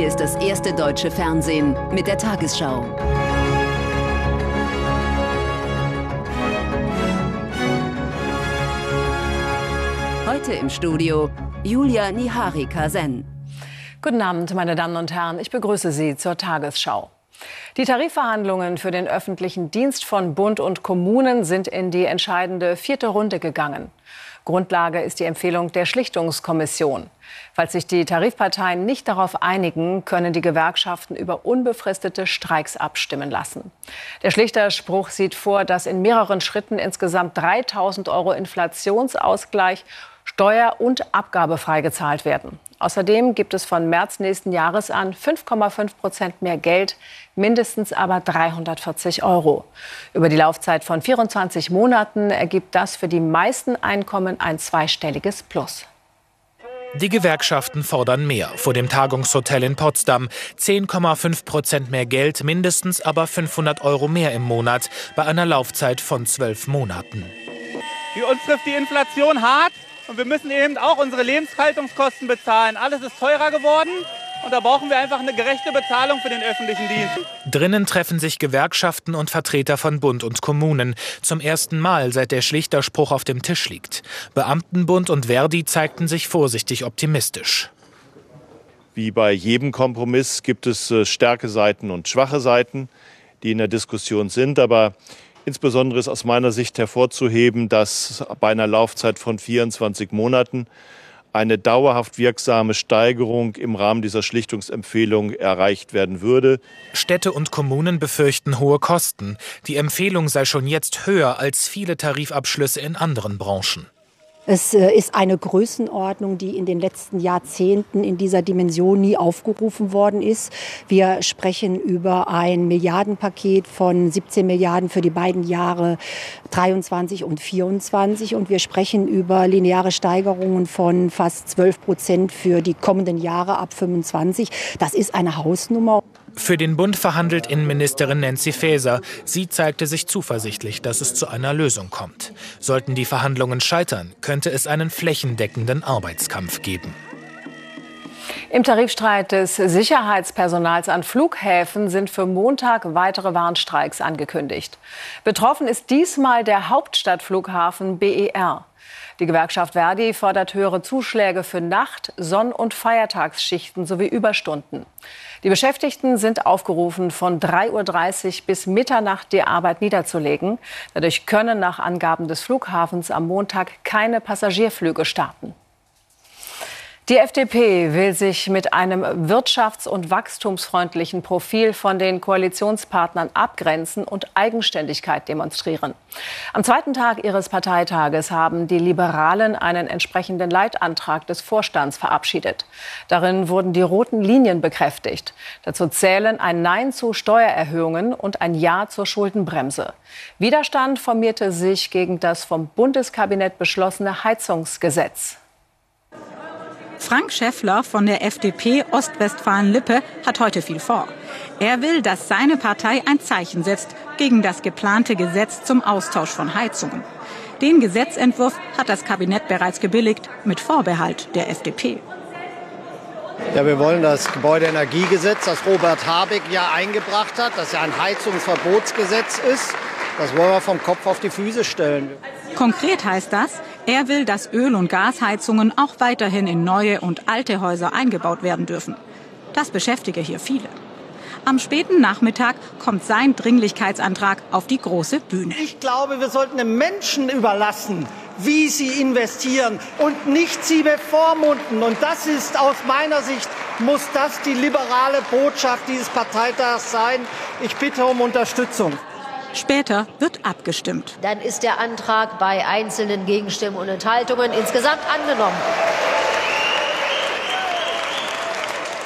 Hier ist das erste deutsche Fernsehen mit der Tagesschau. Heute im Studio Julia Niharika-Sen. Guten Abend, meine Damen und Herren. Ich begrüße Sie zur Tagesschau. Die Tarifverhandlungen für den öffentlichen Dienst von Bund und Kommunen sind in die entscheidende vierte Runde gegangen. Grundlage ist die Empfehlung der Schlichtungskommission. Falls sich die Tarifparteien nicht darauf einigen, können die Gewerkschaften über unbefristete Streiks abstimmen lassen. Der Schlichterspruch sieht vor, dass in mehreren Schritten insgesamt 3000 Euro Inflationsausgleich steuer- und abgabefrei gezahlt werden. Außerdem gibt es von März nächsten Jahres an 5,5 Prozent mehr Geld, mindestens aber 340 Euro. Über die Laufzeit von 24 Monaten ergibt das für die meisten Einkommen ein zweistelliges Plus. Die Gewerkschaften fordern mehr vor dem Tagungshotel in Potsdam. 10,5 Prozent mehr Geld, mindestens aber 500 Euro mehr im Monat bei einer Laufzeit von zwölf Monaten. Für uns trifft die Inflation hart. Und wir müssen eben auch unsere Lebenshaltungskosten bezahlen. Alles ist teurer geworden. Und da brauchen wir einfach eine gerechte Bezahlung für den öffentlichen Dienst. Drinnen treffen sich Gewerkschaften und Vertreter von Bund und Kommunen. Zum ersten Mal, seit der Schlichterspruch auf dem Tisch liegt. Beamtenbund und Verdi zeigten sich vorsichtig optimistisch. Wie bei jedem Kompromiss gibt es äh, starke Seiten und schwache Seiten, die in der Diskussion sind. Aber Insbesondere ist aus meiner Sicht hervorzuheben, dass bei einer Laufzeit von 24 Monaten eine dauerhaft wirksame Steigerung im Rahmen dieser Schlichtungsempfehlung erreicht werden würde. Städte und Kommunen befürchten hohe Kosten. Die Empfehlung sei schon jetzt höher als viele Tarifabschlüsse in anderen Branchen. Es äh, ist eine Größenordnung, die in den letzten Jahrzehnten in dieser Dimension nie aufgerufen worden ist. Wir sprechen über ein Milliardenpaket von 17 Milliarden für die beiden Jahre 23 und 24 und wir sprechen über lineare Steigerungen von fast 12 Prozent für die kommenden Jahre ab 25. Das ist eine Hausnummer. Für den Bund verhandelt Innenministerin Nancy Faeser. Sie zeigte sich zuversichtlich, dass es zu einer Lösung kommt. Sollten die Verhandlungen scheitern, könnte es einen flächendeckenden Arbeitskampf geben. Im Tarifstreit des Sicherheitspersonals an Flughäfen sind für Montag weitere Warnstreiks angekündigt. Betroffen ist diesmal der Hauptstadtflughafen BER. Die Gewerkschaft Verdi fordert höhere Zuschläge für Nacht-, Sonn- und Feiertagsschichten sowie Überstunden. Die Beschäftigten sind aufgerufen, von 3.30 Uhr bis Mitternacht die Arbeit niederzulegen. Dadurch können nach Angaben des Flughafens am Montag keine Passagierflüge starten. Die FDP will sich mit einem wirtschafts- und wachstumsfreundlichen Profil von den Koalitionspartnern abgrenzen und Eigenständigkeit demonstrieren. Am zweiten Tag ihres Parteitages haben die Liberalen einen entsprechenden Leitantrag des Vorstands verabschiedet. Darin wurden die roten Linien bekräftigt. Dazu zählen ein Nein zu Steuererhöhungen und ein Ja zur Schuldenbremse. Widerstand formierte sich gegen das vom Bundeskabinett beschlossene Heizungsgesetz. Frank Schäffler von der FDP Ostwestfalen-Lippe hat heute viel vor. Er will, dass seine Partei ein Zeichen setzt gegen das geplante Gesetz zum Austausch von Heizungen. Den Gesetzentwurf hat das Kabinett bereits gebilligt, mit Vorbehalt der FDP. Ja, wir wollen das Gebäudeenergiegesetz, das Robert Habeck ja eingebracht hat, das ja ein Heizungsverbotsgesetz ist, das wollen wir vom Kopf auf die Füße stellen. Konkret heißt das, er will, dass Öl- und Gasheizungen auch weiterhin in neue und alte Häuser eingebaut werden dürfen. Das beschäftige hier viele. Am späten Nachmittag kommt sein Dringlichkeitsantrag auf die große Bühne. Ich glaube, wir sollten den Menschen überlassen, wie sie investieren und nicht sie bevormunden. Und das ist aus meiner Sicht, muss das die liberale Botschaft dieses Parteitags sein. Ich bitte um Unterstützung. Später wird abgestimmt. Dann ist der Antrag bei einzelnen Gegenstimmen und Enthaltungen insgesamt angenommen.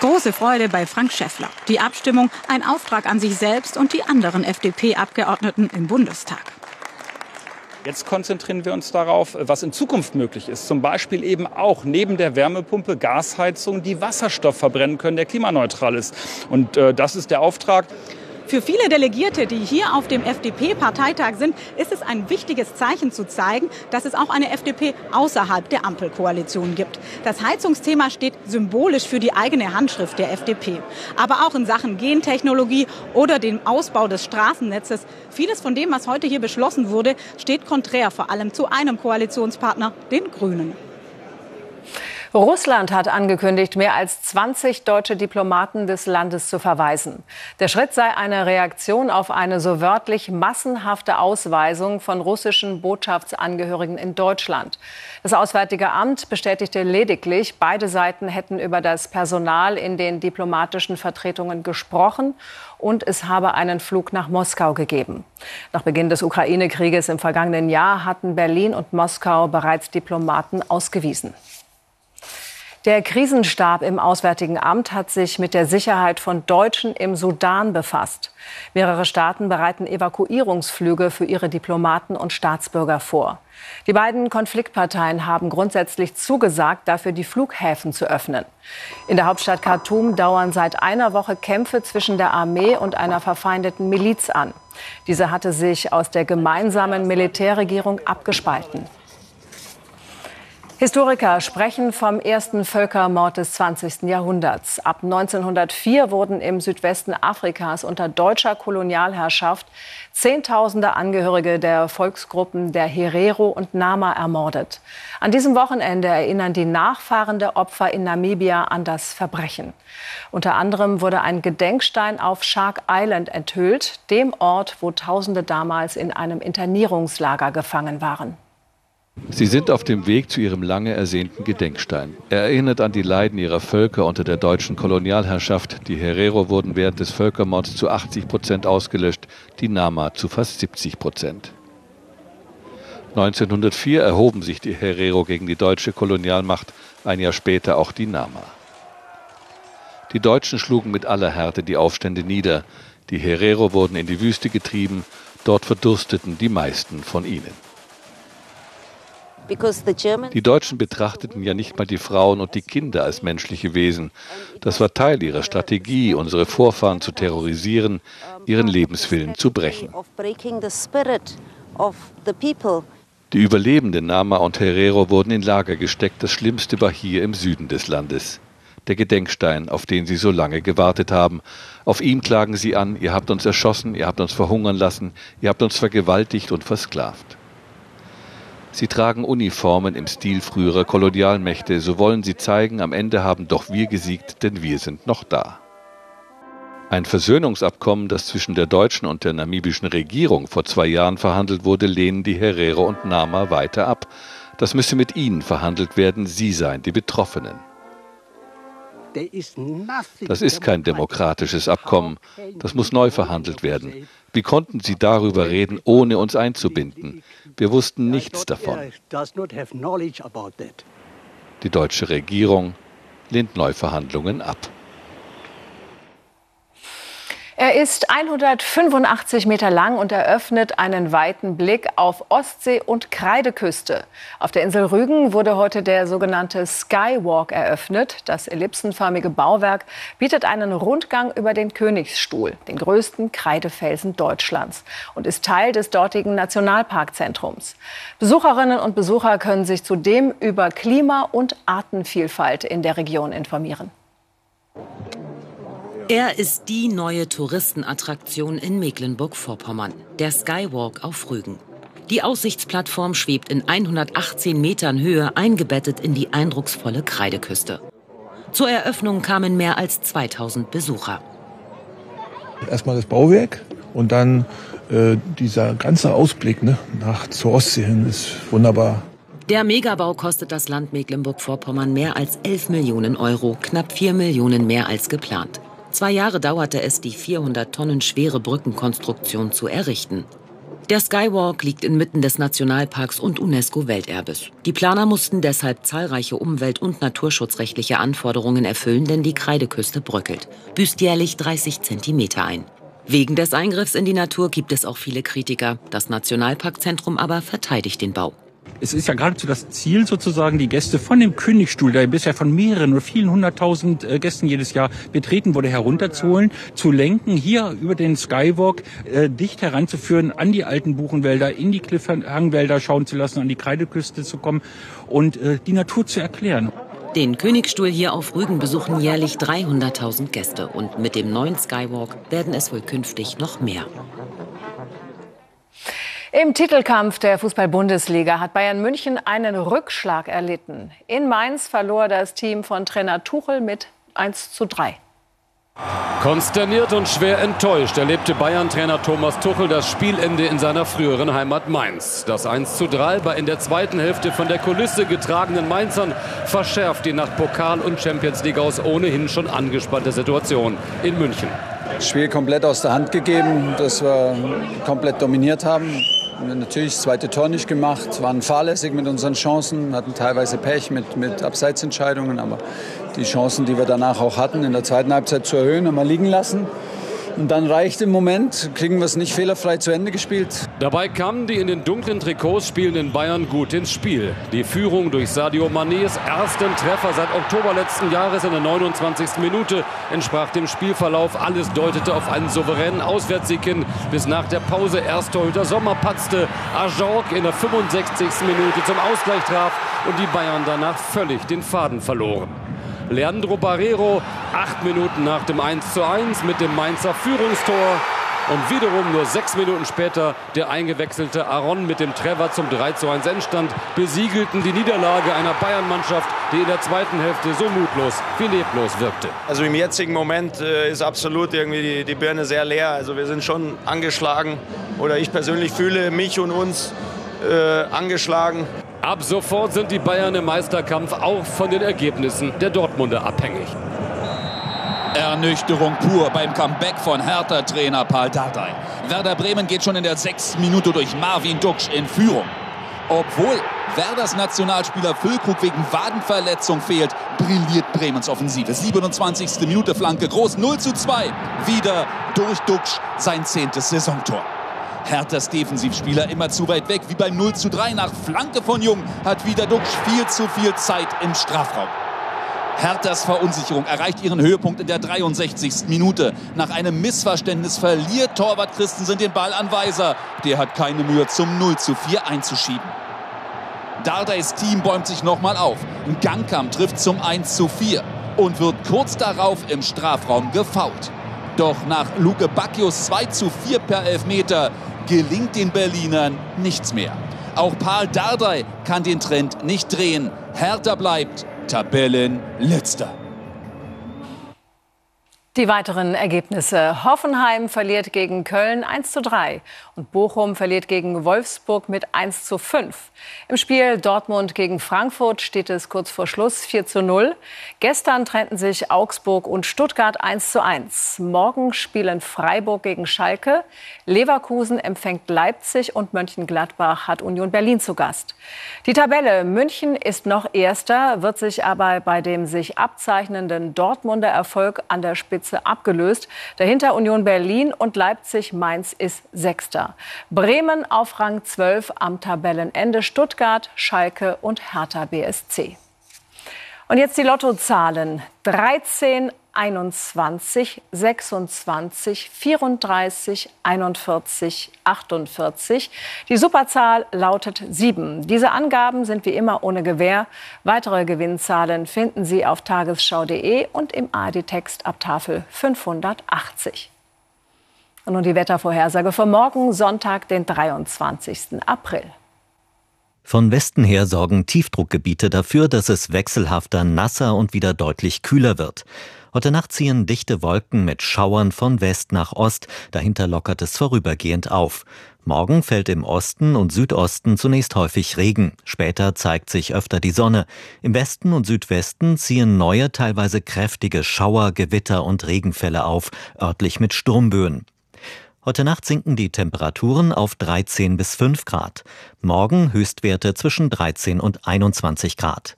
Große Freude bei Frank Schäffler. Die Abstimmung ein Auftrag an sich selbst und die anderen FDP-Abgeordneten im Bundestag. Jetzt konzentrieren wir uns darauf, was in Zukunft möglich ist. Zum Beispiel eben auch neben der Wärmepumpe Gasheizung, die Wasserstoff verbrennen können, der klimaneutral ist. Und äh, das ist der Auftrag. Für viele Delegierte, die hier auf dem FDP-Parteitag sind, ist es ein wichtiges Zeichen zu zeigen, dass es auch eine FDP außerhalb der Ampelkoalition gibt. Das Heizungsthema steht symbolisch für die eigene Handschrift der FDP. Aber auch in Sachen Gentechnologie oder dem Ausbau des Straßennetzes. Vieles von dem, was heute hier beschlossen wurde, steht konträr vor allem zu einem Koalitionspartner, den Grünen. Russland hat angekündigt, mehr als 20 deutsche Diplomaten des Landes zu verweisen. Der Schritt sei eine Reaktion auf eine so wörtlich massenhafte Ausweisung von russischen Botschaftsangehörigen in Deutschland. Das Auswärtige Amt bestätigte lediglich, beide Seiten hätten über das Personal in den diplomatischen Vertretungen gesprochen und es habe einen Flug nach Moskau gegeben. Nach Beginn des Ukraine-Krieges im vergangenen Jahr hatten Berlin und Moskau bereits Diplomaten ausgewiesen. Der Krisenstab im Auswärtigen Amt hat sich mit der Sicherheit von Deutschen im Sudan befasst. Mehrere Staaten bereiten Evakuierungsflüge für ihre Diplomaten und Staatsbürger vor. Die beiden Konfliktparteien haben grundsätzlich zugesagt, dafür die Flughäfen zu öffnen. In der Hauptstadt Khartoum dauern seit einer Woche Kämpfe zwischen der Armee und einer verfeindeten Miliz an. Diese hatte sich aus der gemeinsamen Militärregierung abgespalten. Historiker sprechen vom ersten Völkermord des 20. Jahrhunderts. Ab 1904 wurden im Südwesten Afrikas unter deutscher Kolonialherrschaft Zehntausende Angehörige der Volksgruppen der Herero und Nama ermordet. An diesem Wochenende erinnern die Nachfahren der Opfer in Namibia an das Verbrechen. Unter anderem wurde ein Gedenkstein auf Shark Island enthüllt, dem Ort, wo Tausende damals in einem Internierungslager gefangen waren. Sie sind auf dem Weg zu ihrem lange ersehnten Gedenkstein. Er erinnert an die Leiden ihrer Völker unter der deutschen Kolonialherrschaft. Die Herero wurden während des Völkermords zu 80 Prozent ausgelöscht, die Nama zu fast 70 Prozent. 1904 erhoben sich die Herero gegen die deutsche Kolonialmacht, ein Jahr später auch die Nama. Die Deutschen schlugen mit aller Härte die Aufstände nieder. Die Herero wurden in die Wüste getrieben, dort verdursteten die meisten von ihnen. Die Deutschen betrachteten ja nicht mal die Frauen und die Kinder als menschliche Wesen. Das war Teil ihrer Strategie, unsere Vorfahren zu terrorisieren, ihren Lebenswillen zu brechen. Die Überlebenden Nama und Herero wurden in Lager gesteckt. Das Schlimmste war hier im Süden des Landes. Der Gedenkstein, auf den sie so lange gewartet haben. Auf ihm klagen sie an, ihr habt uns erschossen, ihr habt uns verhungern lassen, ihr habt uns vergewaltigt und versklavt. Sie tragen Uniformen im Stil früherer Kolonialmächte, so wollen sie zeigen, am Ende haben doch wir gesiegt, denn wir sind noch da. Ein Versöhnungsabkommen, das zwischen der deutschen und der namibischen Regierung vor zwei Jahren verhandelt wurde, lehnen die Herero und Nama weiter ab. Das müsse mit ihnen verhandelt werden, sie seien die Betroffenen. Das ist kein demokratisches Abkommen. Das muss neu verhandelt werden. Wie konnten Sie darüber reden, ohne uns einzubinden? Wir wussten nichts davon. Die deutsche Regierung lehnt Neuverhandlungen ab. Er ist 185 Meter lang und eröffnet einen weiten Blick auf Ostsee und Kreideküste. Auf der Insel Rügen wurde heute der sogenannte Skywalk eröffnet. Das ellipsenförmige Bauwerk bietet einen Rundgang über den Königsstuhl, den größten Kreidefelsen Deutschlands, und ist Teil des dortigen Nationalparkzentrums. Besucherinnen und Besucher können sich zudem über Klima- und Artenvielfalt in der Region informieren. Er ist die neue Touristenattraktion in Mecklenburg-Vorpommern, der Skywalk auf Rügen. Die Aussichtsplattform schwebt in 118 Metern Höhe eingebettet in die eindrucksvolle Kreideküste. Zur Eröffnung kamen mehr als 2000 Besucher. Erstmal das Bauwerk und dann äh, dieser ganze Ausblick ne, nach zur Ostsee hin ist wunderbar. Der Megabau kostet das Land Mecklenburg-Vorpommern mehr als 11 Millionen Euro, knapp 4 Millionen mehr als geplant. Zwei Jahre dauerte es, die 400 Tonnen schwere Brückenkonstruktion zu errichten. Der Skywalk liegt inmitten des Nationalparks und UNESCO-Welterbes. Die Planer mussten deshalb zahlreiche umwelt- und naturschutzrechtliche Anforderungen erfüllen, denn die Kreideküste bröckelt, büßt jährlich 30 Zentimeter ein. Wegen des Eingriffs in die Natur gibt es auch viele Kritiker. Das Nationalparkzentrum aber verteidigt den Bau. Es ist ja geradezu das Ziel sozusagen, die Gäste von dem Königstuhl, der bisher von mehreren oder vielen hunderttausend äh, Gästen jedes Jahr betreten wurde, herunterzuholen, zu lenken, hier über den Skywalk äh, dicht heranzuführen an die alten Buchenwälder, in die Cliffhangwälder schauen zu lassen, an die Kreideküste zu kommen und äh, die Natur zu erklären. Den Königstuhl hier auf Rügen besuchen jährlich 300.000 Gäste und mit dem neuen Skywalk werden es wohl künftig noch mehr. Im Titelkampf der Fußball-Bundesliga hat Bayern München einen Rückschlag erlitten. In Mainz verlor das Team von Trainer Tuchel mit 1 zu 3. Konsterniert und schwer enttäuscht erlebte Bayern-Trainer Thomas Tuchel das Spielende in seiner früheren Heimat Mainz. Das 1 zu 3 bei in der zweiten Hälfte von der Kulisse getragenen Mainzern verschärft die nach Pokal und Champions League aus ohnehin schon angespannte Situation in München. Das Spiel komplett aus der Hand gegeben, dass wir komplett dominiert haben. Natürlich das zweite Tor nicht gemacht, waren fahrlässig mit unseren Chancen, hatten teilweise Pech mit, mit Abseitsentscheidungen, aber die Chancen, die wir danach auch hatten, in der zweiten Halbzeit zu erhöhen, haben wir liegen lassen. Und dann reicht im Moment, kriegen wir es nicht fehlerfrei zu Ende gespielt. Dabei kamen die in den dunklen Trikots spielenden Bayern gut ins Spiel. Die Führung durch Sadio Manés ersten Treffer seit Oktober letzten Jahres in der 29. Minute entsprach dem Spielverlauf. Alles deutete auf einen souveränen Auswärtssieg hin, bis nach der Pause erst Torhüter Sommer patzte, Ajorg in der 65. Minute zum Ausgleich traf und die Bayern danach völlig den Faden verloren. Leandro Barrero, acht Minuten nach dem 1:1 mit dem Mainzer Führungstor. Und wiederum nur sechs Minuten später der eingewechselte Aaron mit dem Treffer zum 3:1 Endstand besiegelten die Niederlage einer Bayern-Mannschaft, die in der zweiten Hälfte so mutlos wie leblos wirkte. Also im jetzigen Moment äh, ist absolut irgendwie die, die Birne sehr leer. Also wir sind schon angeschlagen oder ich persönlich fühle mich und uns äh, angeschlagen. Ab sofort sind die Bayern im Meisterkampf auch von den Ergebnissen der Dortmunder abhängig. Ernüchterung pur beim Comeback von Hertha-Trainer Paul Dardai. Werder Bremen geht schon in der sechsten Minute durch Marvin Duksch in Führung. Obwohl Werders Nationalspieler Füllkrug wegen Wadenverletzung fehlt, brilliert Bremens Offensive. 27. Minute Flanke groß 0 zu 2. Wieder durch Duksch sein zehntes Saisontor. Herthas Defensivspieler immer zu weit weg, wie beim 0 zu 3 nach Flanke von Jung hat wieder Duksch viel zu viel Zeit im Strafraum. Herthas Verunsicherung erreicht ihren Höhepunkt in der 63. Minute. Nach einem Missverständnis verliert Torwart Christensen den Ball an Weiser. Der hat keine Mühe zum 0 zu 4 einzuschieben. Dardays Team bäumt sich nochmal auf. Gangkamp trifft zum 1 zu 4 und wird kurz darauf im Strafraum gefault. Doch nach Luke Bacchius 2 zu 4 per Elfmeter gelingt den Berlinern nichts mehr. Auch Paul Dardai kann den Trend nicht drehen. Hertha bleibt Tabellenletzter. Die weiteren Ergebnisse. Hoffenheim verliert gegen Köln 1 zu 3 und Bochum verliert gegen Wolfsburg mit 1 zu 5. Im Spiel Dortmund gegen Frankfurt steht es kurz vor Schluss 4 zu 0. Gestern trennten sich Augsburg und Stuttgart 1 zu 1. Morgen spielen Freiburg gegen Schalke, Leverkusen empfängt Leipzig und Mönchengladbach hat Union Berlin zu Gast. Die Tabelle München ist noch erster, wird sich aber bei dem sich abzeichnenden Dortmunder Erfolg an der Spitze abgelöst. Dahinter Union Berlin und Leipzig Mainz ist sechster. Bremen auf Rang 12 am Tabellenende, Stuttgart, Schalke und Hertha BSC. Und jetzt die Lottozahlen. 13, 21, 26, 34, 41, 48. Die Superzahl lautet 7. Diese Angaben sind wie immer ohne Gewähr. Weitere Gewinnzahlen finden Sie auf tagesschau.de und im ARD-Text ab Tafel 580. Und nun die Wettervorhersage für morgen, Sonntag, den 23. April. Von Westen her sorgen Tiefdruckgebiete dafür, dass es wechselhafter, nasser und wieder deutlich kühler wird. Heute Nacht ziehen dichte Wolken mit Schauern von West nach Ost, dahinter lockert es vorübergehend auf. Morgen fällt im Osten und Südosten zunächst häufig Regen, später zeigt sich öfter die Sonne. Im Westen und Südwesten ziehen neue, teilweise kräftige Schauer, Gewitter und Regenfälle auf, örtlich mit Sturmböen. Heute Nacht sinken die Temperaturen auf 13 bis 5 Grad. Morgen Höchstwerte zwischen 13 und 21 Grad.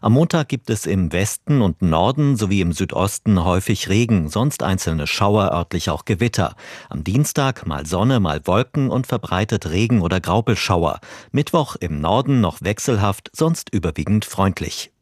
Am Montag gibt es im Westen und Norden sowie im Südosten häufig Regen, sonst einzelne Schauer, örtlich auch Gewitter. Am Dienstag mal Sonne, mal Wolken und verbreitet Regen oder Graupelschauer. Mittwoch im Norden noch wechselhaft, sonst überwiegend freundlich.